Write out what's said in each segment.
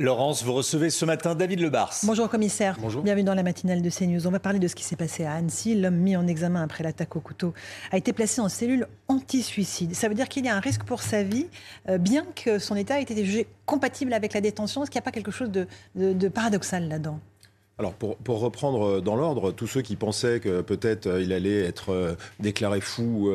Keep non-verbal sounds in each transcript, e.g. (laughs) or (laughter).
Laurence, vous recevez ce matin David Lebars. Bonjour commissaire. Bonjour. Bienvenue dans la matinale de CNews. On va parler de ce qui s'est passé à Annecy. L'homme mis en examen après l'attaque au couteau a été placé en cellule anti-suicide. Ça veut dire qu'il y a un risque pour sa vie, euh, bien que son état ait été jugé compatible avec la détention. Est-ce qu'il n'y a pas quelque chose de, de- de paradoxal là-dedans? Alors pour, pour reprendre dans l'ordre, tous ceux qui pensaient que peut-être euh, il allait être euh, déclaré fou,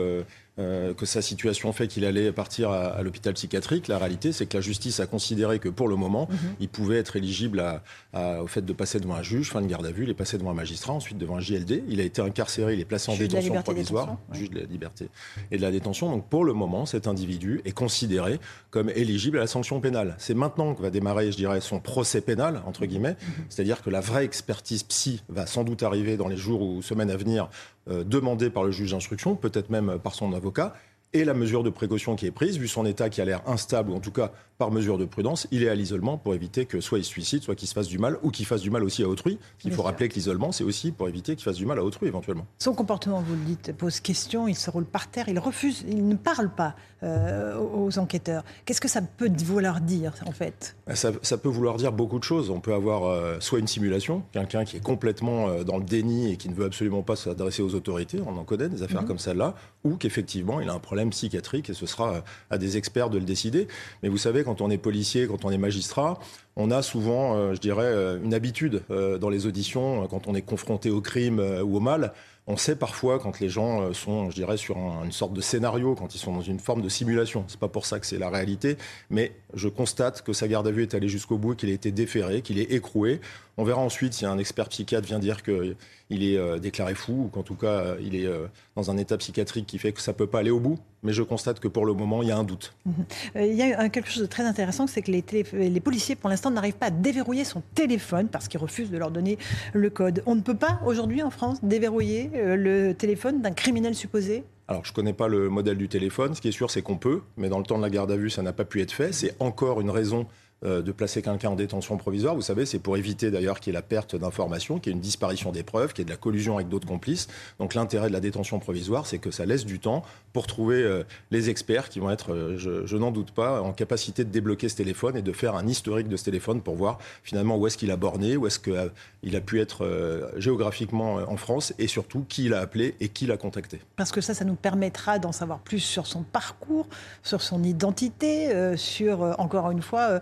euh, que sa situation fait qu'il allait partir à, à l'hôpital psychiatrique, la réalité c'est que la justice a considéré que pour le moment, il pouvait être éligible à- à- au fait de passer devant un juge, fin de garde à vue, il est passé devant un magistrat, ensuite devant un JLD, il a été incarcéré, il est placé en Juge détention liberté provisoire, détention, juge de la liberté et de la détention. Donc pour le moment, cet individu est considéré comme éligible à la sanction pénale. C'est maintenant que va démarrer, je dirais, son procès pénal, entre guillemets. C'est-à-dire que la vraie expertise psy va sans doute arriver dans les jours ou semaines à venir, euh, demandée par le juge d'instruction, peut-être même par son avocat. Et la mesure de précaution qui est prise, vu son état qui a l'air instable, ou en tout cas par mesure de prudence, il est à l'isolement pour éviter que soit il se suicide, soit qu'il se fasse du mal, ou qu'il fasse du mal aussi à autrui. Il faut sûr. rappeler que l'isolement, c'est aussi pour éviter qu'il fasse du mal à autrui éventuellement. Son comportement, vous le dites, pose question. Il se roule par terre, il refuse, il ne parle pas euh, aux enquêteurs. Qu'est-ce que ça peut vouloir dire en fait? Ça, ça peut vouloir dire beaucoup de choses. On peut avoir euh, soit une simulation, quelqu'un qui est complètement euh, dans le déni et qui ne veut absolument pas s'adresser aux autorités, on en connaît des affaires comme celle-là, ou qu'effectivement il a un problème psychiatrique et ce sera à des experts de le décider. Mais vous savez, quand on est policier, quand on est magistrat, on a souvent, euh, je dirais, euh, une habitude euh, dans les auditions, quand on est confronté au crime ou au mal. On sait parfois quand les gens sont, je dirais, sur un- une sorte de scénario, quand ils sont dans une forme de simulation. C'est pas pour ça que c'est la réalité, mais je constate que sa garde à vue est allée jusqu'au bout, qu'il a été déféré, qu'il est écroué. On verra ensuite si un expert psychiatre vient dire qu'il est déclaré fou ou qu'en tout cas il est dans un état psychiatrique qui fait que ça peut pas aller au bout. Mais je constate que pour le moment, il y a un doute. (laughs) Euh, Il y a quelque chose de très intéressant, c'est que les, télé- les policiers, pour l'instant, n'arrivent pas à déverrouiller son téléphone parce qu'ils refusent de leur donner le code. On ne peut pas, aujourd'hui, en France, déverrouiller euh, le téléphone d'un criminel supposé? Alors, je connais pas le modèle du téléphone. Ce qui est sûr, c'est qu'on peut, mais dans le temps de la garde à vue, ça n'a pas pu être fait. C'est encore une raison euh, de placer quelqu'un en détention provisoire. Vous savez, c'est pour éviter d'ailleurs qu'il y ait la perte d'informations, qu'il y ait une disparition des preuves, qu'il y ait de la collusion avec d'autres complices. Donc, l'intérêt de la détention provisoire, c'est que ça laisse du temps pour trouver euh, les experts qui vont être, euh, je, je n'en doute pas, en capacité de débloquer ce téléphone et de faire un historique de ce téléphone pour voir finalement où est-ce qu'il a borné, où est-ce qu'il a pu être géographiquement en France et surtout qui l'a appelé et qui l'a contacté. Parce que ça, ça nous permettra d'en savoir plus sur son parcours, sur son identité, sur, encore une fois,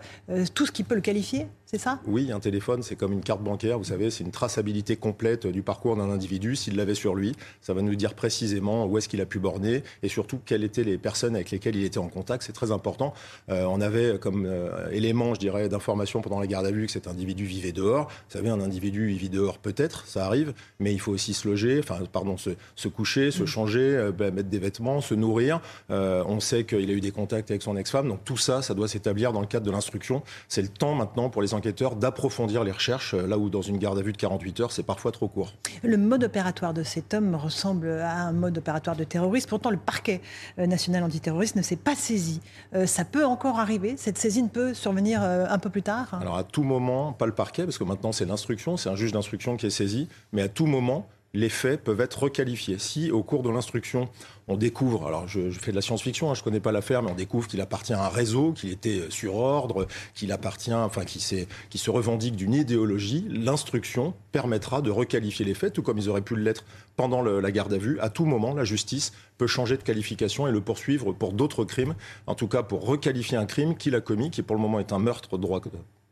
tout ce qui peut le qualifier, c'est ça? Oui, un téléphone, c'est comme une carte bancaire, vous savez, c'est une traçabilité complète du parcours d'un individu. S'il l'avait sur lui, ça va nous dire précisément où est-ce qu'il a pu borner et surtout quelles étaient les personnes avec lesquelles il était en contact. C'est très important. Euh, on avait comme euh, élément, je dirais, d'information pendant la garde à vue que cet individu vivait dehors. Vous savez, un individu, il vit dehors peut-être, ça arrive, mais il faut aussi se loger, enfin, pardon, se, se coucher, se changer, euh, ben, mettre des vêtements, se nourrir. On sait qu'il a eu des contacts avec son ex-femme, donc tout ça, ça doit s'établir dans le cadre de l'instruction. C'est le temps maintenant pour les enquêteurs d'approfondir les recherches, euh, là où dans une garde à vue de 48 heures, c'est parfois trop court. Le mode opératoire de cet homme ressemble à un mode opératoire de terroriste. Pourtant, le parquet euh, national antiterroriste ne s'est pas saisi. Euh, ça peut encore arriver. Cette saisine peut survenir un peu plus tard. Alors à tout moment, pas le parquet, parce que maintenant c'est l'instruction, c'est un juge d'instruction qui est saisi, mais à tout moment, les faits peuvent être requalifiés. Si au cours de l'instruction, on découvre, alors je, fais de la science-fiction, hein, je connais pas l'affaire, mais on découvre qu'il appartient à un réseau, qu'il était euh, sur ordre, qu'il appartient, enfin qui, se revendique d'une idéologie, l'instruction permettra de requalifier les faits, tout comme ils auraient pu l'être pendant la garde à vue. À tout moment, la justice peut changer de qualification et le poursuivre pour d'autres crimes, en tout cas pour requalifier un crime qu'il a commis, qui pour le moment est un meurtre droit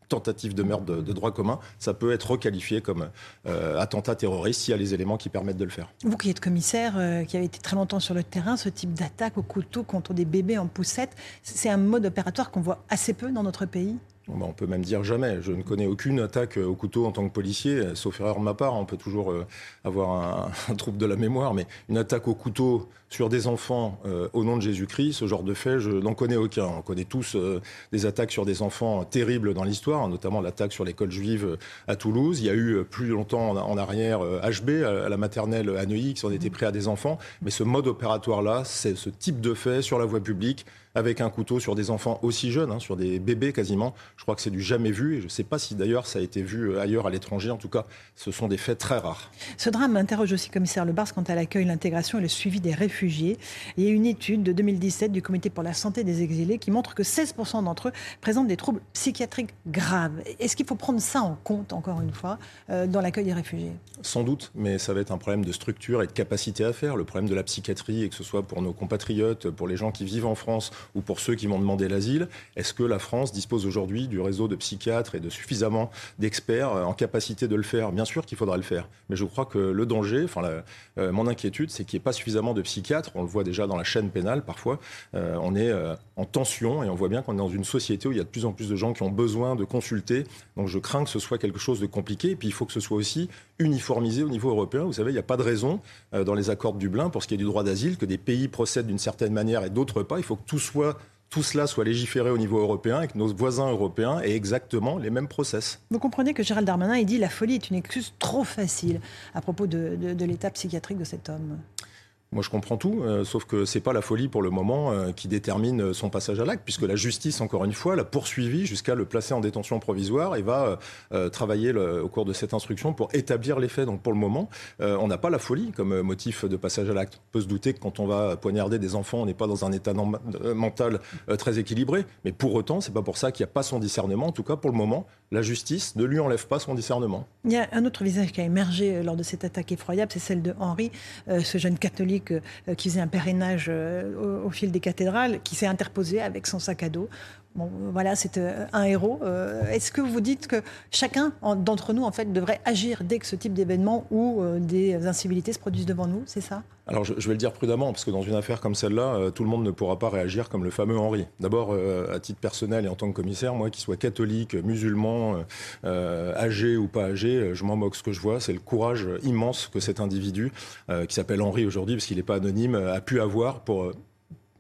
tentative de meurtre de, droit commun, ça peut être requalifié comme euh, attentat terroriste s'il y a les éléments qui permettent de le faire. Vous qui êtes commissaire, euh, qui avez été très longtemps sur le terrain, ce type d'attaque au couteau contre des bébés en poussette, c'est un mode opératoire qu'on voit assez peu dans notre pays? On peut même dire jamais. Je ne connais aucune attaque au couteau en tant que policier, sauf erreur de ma part. On peut toujours euh, avoir (laughs) un, trouble de la mémoire, mais une attaque au couteau sur des enfants euh, au nom de Jésus-Christ, ce genre de fait, je n'en connais aucun. On connaît tous euh, des attaques sur des enfants terribles dans l'histoire, notamment l'attaque sur l'école juive à Toulouse. Il y a eu plus longtemps en, arrière HB, à la maternelle à Neuilly, qui s'en était pris à des enfants. Mais ce mode opératoire-là, c'est ce type de fait sur la voie publique avec un couteau sur des enfants aussi jeunes, hein, sur des bébés quasiment. Je crois que c'est du jamais vu et je ne sais pas si d'ailleurs ça a été vu euh, ailleurs à l'étranger. En tout cas, ce sont des faits très rares. Ce drame interroge aussi commissaire Lebars quant à l'accueil, l'intégration et le suivi des réfugiés. Il y a une étude de 2017 du Comité pour la santé des exilés qui montre que 16% d'entre eux présentent des troubles psychiatriques graves. Est-ce qu'il faut prendre ça en compte, encore une fois, euh, dans l'accueil des réfugiés? Sans doute, mais ça va être un problème de structure et de capacité à faire. Le problème de la psychiatrie, et que ce soit pour nos compatriotes, pour les gens qui vivent en France ou pour ceux qui vont demander l'asile. Est-ce que la France dispose aujourd'hui du réseau de psychiatres et de suffisamment d'experts euh, en capacité de le faire? Bien sûr qu'il faudra le faire, mais je crois que le danger, enfin euh, mon inquiétude, c'est qu'il n'y ait pas suffisamment de psychiatres. On le voit déjà dans la chaîne pénale parfois. Euh, on est en tension et on voit bien qu'on est dans une société où il y a de plus en plus de gens qui ont besoin de consulter. Donc je crains que ce soit quelque chose de compliqué. Et puis il faut que ce soit aussi uniformisé au niveau européen. Vous savez, il n'y a pas de raison dans les accords de Dublin pour ce qui est du droit d'asile que des pays procèdent d'une certaine manière et d'autres pas. Il faut que tout soit cela soit légiféré au niveau européen et que nos voisins européens aient exactement les mêmes process. Vous comprenez que Gérald Darmanin, il dit la folie est une excuse trop facile à propos de l'état psychiatrique de cet homme. Moi, je comprends tout, euh, sauf que c'est pas la folie pour le moment euh, qui détermine son passage à l'acte, puisque la justice, encore une fois, l'a poursuivi jusqu'à le placer en détention provisoire et va euh, travailler au cours de cette instruction pour établir les faits. Donc, pour le moment, on n'a pas la folie comme motif de passage à l'acte. On peut se douter que quand on va poignarder des enfants, on n'est pas dans un état mental très équilibré, mais pour autant, c'est pas pour ça qu'il n'y a pas son discernement. En tout cas, pour le moment, la justice ne lui enlève pas son discernement. Il y a un autre visage qui a émergé lors de cette attaque effroyable, c'est celle de Henri, ce jeune catholique euh, qui faisait un pèlerinage euh, au, fil des cathédrales, qui s'est interposé avec son sac à dos. Bon, voilà, c'est euh, un héros. Est-ce que vous dites que chacun d'entre nous, en fait, devrait agir dès que ce type d'événement ou des incivilités se produisent devant nous C'est ça? Alors je, vais le dire prudemment, parce que dans une affaire comme celle-là, tout le monde ne pourra pas réagir comme le fameux Henri. D'abord, à titre personnel et en tant que commissaire, moi, qui soit catholique, musulman, âgé ou pas âgé, je m'en moque. Ce que je vois, c'est le courage immense que cet individu, qui s'appelle Henri aujourd'hui, parce qu'il n'est pas anonyme, a pu avoir pour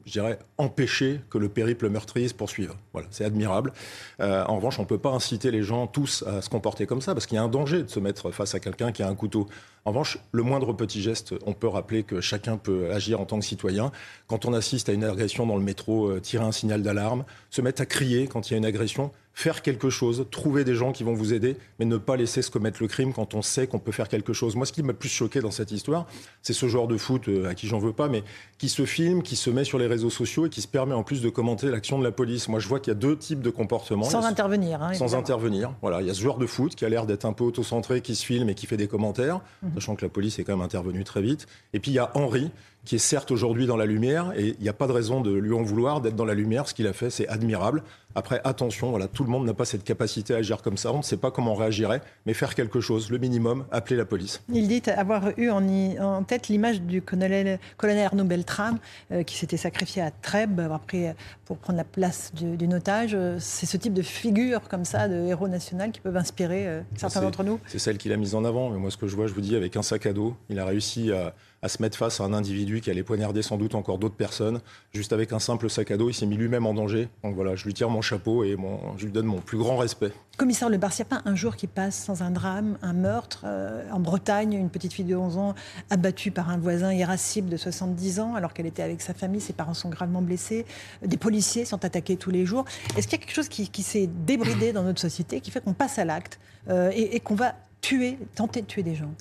je dirais, empêcher que le périple meurtrier se poursuive. Voilà, c'est admirable. Euh, en revanche, on ne peut pas inciter les gens tous à se comporter comme ça, parce qu'il y a un danger de se mettre face à quelqu'un qui a un couteau. En revanche, le moindre petit geste, on peut rappeler que chacun peut agir en tant que citoyen. Quand on assiste à une agression dans le métro, euh, tirer un signal d'alarme, se mettre à crier quand il y a une agression, faire quelque chose, trouver des gens qui vont vous aider, mais ne pas laisser se commettre le crime quand on sait qu'on peut faire quelque chose. Moi, ce qui m'a plus choqué dans cette histoire, c'est ce joueur de foot euh, à qui j'en veux pas, mais qui se filme, qui se met sur les réseaux sociaux et qui se permet en plus de commenter l'action de la police. Moi, je vois qu'il y a deux types de comportements. Sans intervenir. Hein, sans intervenir. Voilà, il y a ce joueur de foot qui a l'air d'être un peu autocentré, qui se filme et qui fait des commentaires, mhm. Sachant que la police est quand même intervenue très vite. Et puis il y a Henri qui est certes aujourd'hui dans la lumière, et il n'y a pas de raison de lui en vouloir d'être dans la lumière. Ce qu'il a fait, c'est admirable. Après, attention, voilà, tout le monde n'a pas cette capacité à agir comme ça. On ne sait pas comment on réagirait, mais faire quelque chose, le minimum, appeler la police. Il dit avoir eu en, tête l'image du colonel, colonel Arnaud Beltrame, euh, qui s'était sacrifié à Trèbes après, pour prendre la place d'une otage. C'est ce type de figure comme ça, de héros national, qui peuvent inspirer euh, certains d'entre nous. C'est celle qu'il a mise en avant. Mais moi, ce que je vois, je vous dis, avec un sac à dos, il a réussi à à se mettre face à un individu qui allait poignarder sans doute encore d'autres personnes. Juste avec un simple sac à dos, il s'est mis lui-même en danger. Donc voilà, je lui tire mon chapeau et je lui donne mon plus grand respect. Commissaire Le Bars, il n'y a pas un jour qui passe sans un drame, un meurtre. Euh, en Bretagne, une petite fille de 11 ans abattue par un voisin irascible de 70 ans alors qu'elle était avec sa famille, ses parents sont gravement blessés. Des policiers sont attaqués tous les jours. Est-ce qu'il y a quelque chose qui, s'est débridé dans notre société qui fait qu'on passe à l'acte euh, et qu'on va tuer, tenter de tuer des gens?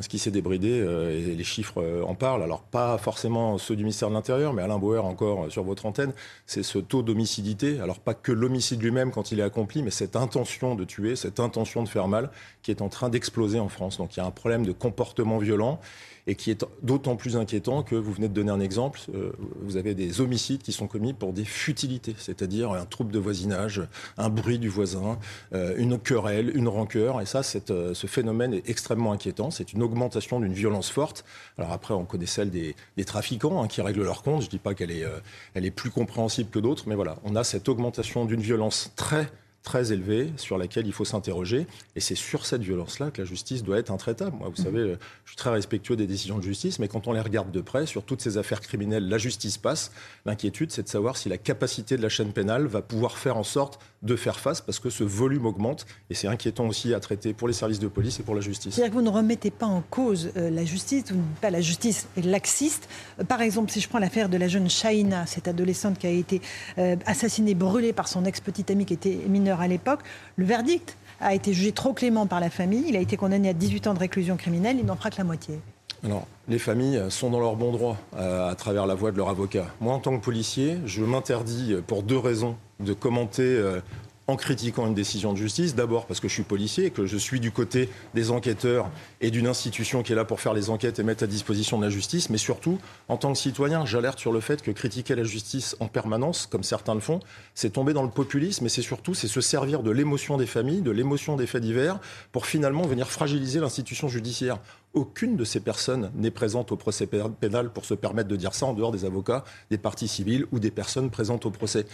Ce qui s'est débridé, euh, et les chiffres euh, en parlent, alors pas forcément ceux du ministère de l'Intérieur, mais Alain Bauer encore euh, sur votre antenne, c'est ce taux d'homicidité, alors pas que l'homicide lui-même quand il est accompli, mais cette intention de tuer, cette intention de faire mal, qui est en train d'exploser en France. Donc il y a un problème de comportement violent et qui est d'autant plus inquiétant que vous venez de donner un exemple. Euh, vous avez des homicides qui sont commis pour des futilités, c'est-à-dire un trouble de voisinage, un bruit du voisin, euh, une querelle, une rancœur. Et ça, euh, ce phénomène est extrêmement inquiétant. C'est une augmentation d'une violence forte. Alors après, on connaît celle des, trafiquants hein, qui règlent leur compte. Je ne dis pas qu'elle est, plus compréhensible que d'autres, mais voilà, on a cette augmentation d'une violence très très élevée sur laquelle il faut s'interroger. Et c'est sur cette violence-là que la justice doit être intraitable. Moi, vous mmh. savez, je suis très respectueux des décisions de justice, mais quand on les regarde de près, sur toutes ces affaires criminelles, la justice passe. L'inquiétude, c'est de savoir si la capacité de la chaîne pénale va pouvoir faire en sorte de faire face, parce que ce volume augmente. Et c'est inquiétant aussi à traiter pour les services de police et pour la justice. C'est-à-dire que vous ne remettez pas en cause euh, la justice, vous pas la justice laxiste. Euh, par exemple, si je prends l'affaire de la jeune Shaina, cette adolescente qui a été euh, assassinée, brûlée par son ex-petite ami qui était mineur à l'époque, le verdict a été jugé trop clément par la famille. Il a été condamné à 18 ans de réclusion criminelle. Il n'en fera que la moitié. Alors, les familles sont dans leur bon droit à travers la voix de leur avocat. Moi, en tant que policier, je m'interdis pour deux raisons de commenter en critiquant une décision de justice. D'abord parce que je suis policier et que je suis du côté des enquêteurs et d'une institution qui est là pour faire les enquêtes et mettre à disposition de la justice. Mais surtout, en tant que citoyen, j'alerte sur le fait que critiquer la justice en permanence, comme certains le font, c'est tomber dans le populisme et c'est surtout c'est se servir de l'émotion des familles, de l'émotion des faits divers pour finalement venir fragiliser l'institution judiciaire. Aucune de ces personnes n'est présente au procès pénal pour se permettre de dire ça en dehors des avocats, des parties civiles ou des personnes présentes au procès.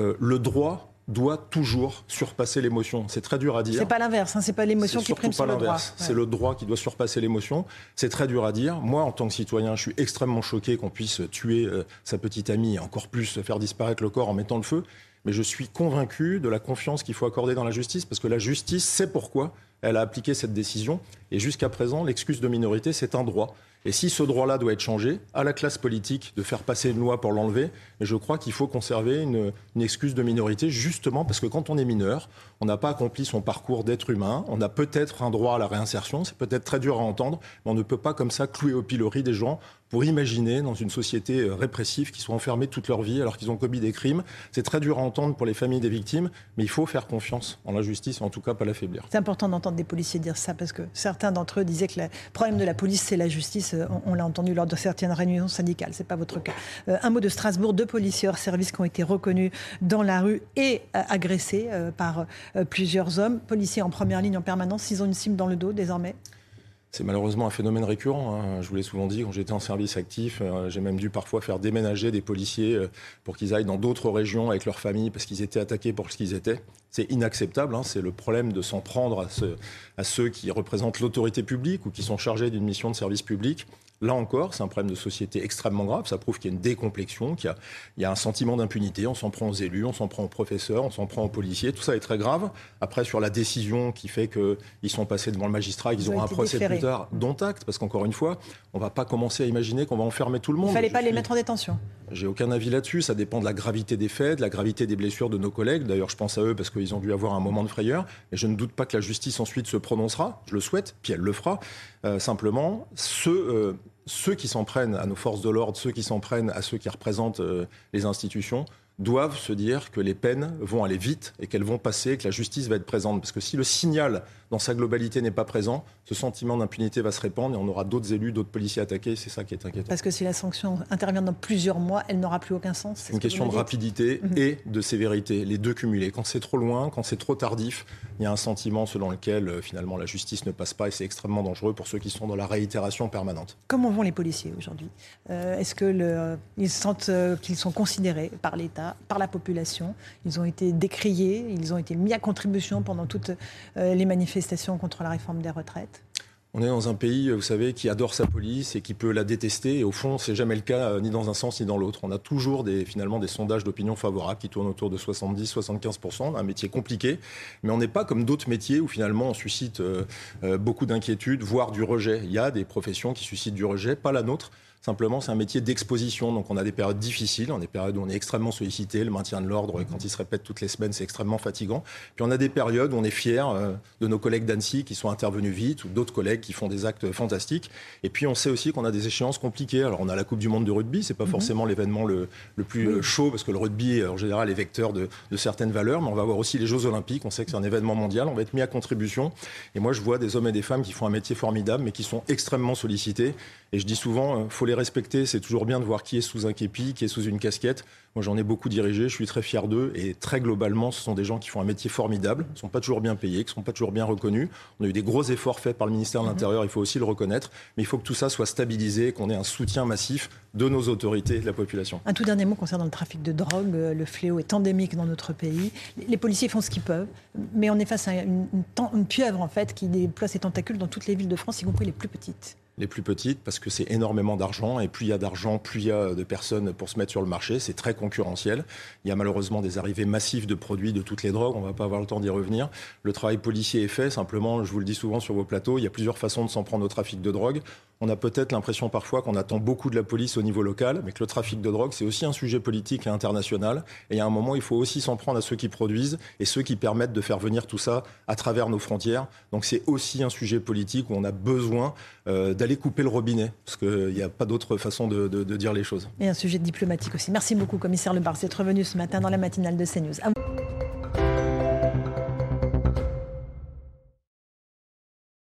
Euh, le droit doit toujours surpasser l'émotion. C'est très dur à dire. C'est pas l'inverse, hein, c'est pas l'émotion qui prime sur le droit. C'est le droit qui doit surpasser l'émotion. C'est très dur à dire. Moi, en tant que citoyen, je suis extrêmement choqué qu'on puisse tuer euh, sa petite amie et encore plus faire disparaître le corps en mettant le feu. Mais je suis convaincu de la confiance qu'il faut accorder dans la justice parce que la justice sait pourquoi elle a appliqué cette décision. Et jusqu'à présent, l'excuse de minorité, c'est un droit. Et si ce droit-là doit être changé, à la classe politique de faire passer une loi pour l'enlever, je crois qu'il faut conserver une, excuse de minorité, justement parce que quand on est mineur, on n'a pas accompli son parcours d'être humain, on a peut-être un droit à la réinsertion, c'est peut-être très dur à entendre, mais on ne peut pas comme ça clouer au pilori des gens pour imaginer dans une société euh, répressive qu'ils soient enfermés toute leur vie alors qu'ils ont commis des crimes. C'est très dur à entendre pour les familles des victimes, mais il faut faire confiance en la justice, en tout cas pas l'affaiblir. C'est important d'entendre des policiers dire ça parce que certains d'entre eux disaient que le problème de la police, c'est la justice. Euh, on, l'a entendu lors de certaines réunions syndicales. C'est pas votre cas. Euh, un mot de Strasbourg. Deux policiers hors service qui ont été reconnus dans la rue et agressés par plusieurs hommes. Policiers en première ligne en permanence. Ils ont une cible dans le dos désormais. C'est malheureusement un phénomène récurrent. Hein. Je vous l'ai souvent dit, quand j'étais en service actif, euh, j'ai même dû parfois faire déménager des policiers euh, pour qu'ils aillent dans d'autres régions avec leur famille parce qu'ils étaient attaqués pour ce qu'ils étaient. C'est inacceptable. Hein. C'est le problème de s'en prendre à ceux qui représentent l'autorité publique ou qui sont chargés d'une mission de service public. Là encore, c'est un problème de société extrêmement grave. Ça prouve qu'il y a une décomplexion, qu'il y, a un sentiment d'impunité. On s'en prend aux élus, on s'en prend aux professeurs, on s'en prend aux policiers. Tout ça est très grave. Après, sur la décision qui fait qu'ils sont passés devant le magistrat, qu'ils auront un procès plus tard, dont acte. Parce qu'encore une fois, on ne va pas commencer à imaginer qu'on va enfermer tout le monde. Il ne fallait pas les mettre en détention. J'ai aucun avis là-dessus. Ça dépend de la gravité des faits, de la gravité des blessures de nos collègues. D'ailleurs, je pense à eux parce qu'ils ont dû avoir un moment de frayeur. Et je ne doute pas que la justice ensuite se prononcera. Je le souhaite, puis elle le fera. Euh, simplement, ceux, euh, ceux qui s'en prennent à nos forces de l'ordre, ceux qui s'en prennent à ceux qui représentent euh, les institutions, doivent se dire que les peines vont aller vite et qu'elles vont passer, que la justice va être présente. Parce que si le signal dans sa globalité n'est pas présent, ce sentiment d'impunité va se répandre et on aura d'autres élus, d'autres policiers attaqués. C'est ça qui est inquiétant. Parce que si la sanction intervient dans plusieurs mois, elle n'aura plus aucun sens. C'est une question de rapidité mhm. et de sévérité, les deux cumulés. Quand c'est trop loin, quand c'est trop tardif, il y a un sentiment selon lequel euh, finalement la justice ne passe pas et c'est extrêmement dangereux pour ceux qui sont dans la réitération permanente. Comment vont les policiers aujourd'hui euh, Est-ce qu'ils sentent euh, qu'ils sont considérés par l'État, par la population? Ils ont été décriés, ils ont été mis à contribution pendant toutes les manifestations contre la réforme des retraites on est dans un pays, vous savez, qui adore sa police et qui peut la détester. Et au fond, c'est jamais le cas, euh, ni dans un sens ni dans l'autre. On a toujours des, finalement des sondages d'opinion favorables qui tournent autour de 70-75%, un métier compliqué. Mais on n'est pas comme d'autres métiers où finalement on suscite euh, euh, beaucoup d'inquiétudes, voire du rejet. Il y a des professions qui suscitent du rejet, pas la nôtre. Simplement, c'est un métier d'exposition. Donc, on a des périodes difficiles, on a des périodes où on est extrêmement sollicité. Le maintien de l'ordre, quand il se répète toutes les semaines, c'est extrêmement fatigant. Puis, on a des périodes où on est fier euh, de nos collègues d'Annecy qui sont intervenus vite ou d'autres collègues qui font des actes fantastiques. Et puis, on sait aussi qu'on a des échéances compliquées. Alors, on a la Coupe du Monde de rugby. C'est pas mhm. forcément l'événement le, plus euh, chaud parce que le rugby, en général, est vecteur de, de certaines valeurs. Mais on va avoir aussi les Jeux Olympiques. On sait que c'est un événement mondial. On va être mis à contribution. Et moi, je vois des hommes et des femmes qui font un métier formidable, mais qui sont extrêmement sollicités. Et je dis souvent, euh, faut les respecter. C'est toujours bien de voir qui est sous un képi, qui est sous une casquette. Moi, j'en ai beaucoup dirigé, je suis très fier d'eux. Et très globalement, ce sont des gens qui font un métier formidable, qui ne sont pas toujours bien payés, qui ne sont pas toujours bien reconnus. On a eu des gros efforts faits par le ministère de mhm. l'Intérieur, il faut aussi le reconnaître. Mais il faut que tout ça soit stabilisé, qu'on ait un soutien massif de nos autorités et de la population. Un tout dernier mot concernant le trafic de drogue. Le fléau est endémique dans notre pays. Les policiers font ce qu'ils peuvent, mais on est face à une, une pieuvre, en fait, qui déploie ses tentacules dans toutes les villes de France, y compris les plus petites les plus petites parce que c'est énormément d'argent et plus il y a d'argent, plus il y a de personnes pour se mettre sur le marché. C'est très concurrentiel. Il y a malheureusement des arrivées massives de produits de toutes les drogues. On ne va pas avoir le temps d'y revenir. Le travail policier est fait. Simplement, je vous le dis souvent sur vos plateaux, il y a plusieurs façons de s'en prendre au trafic de drogue. On a peut-être l'impression parfois qu'on attend beaucoup de la police au niveau local, mais que le trafic de drogue, c'est aussi un sujet politique et international. Et a un moment, il faut aussi s'en prendre à ceux qui produisent et ceux qui permettent de faire venir tout ça à travers nos frontières. Donc c'est aussi un sujet politique où on a besoin euh, d'aller couper le robinet, parce qu'il n'y a pas d'autre façon de, dire les choses. Et un sujet diplomatique aussi. Merci beaucoup, commissaire Lebar, d'être revenu ce matin dans la matinale de CNews.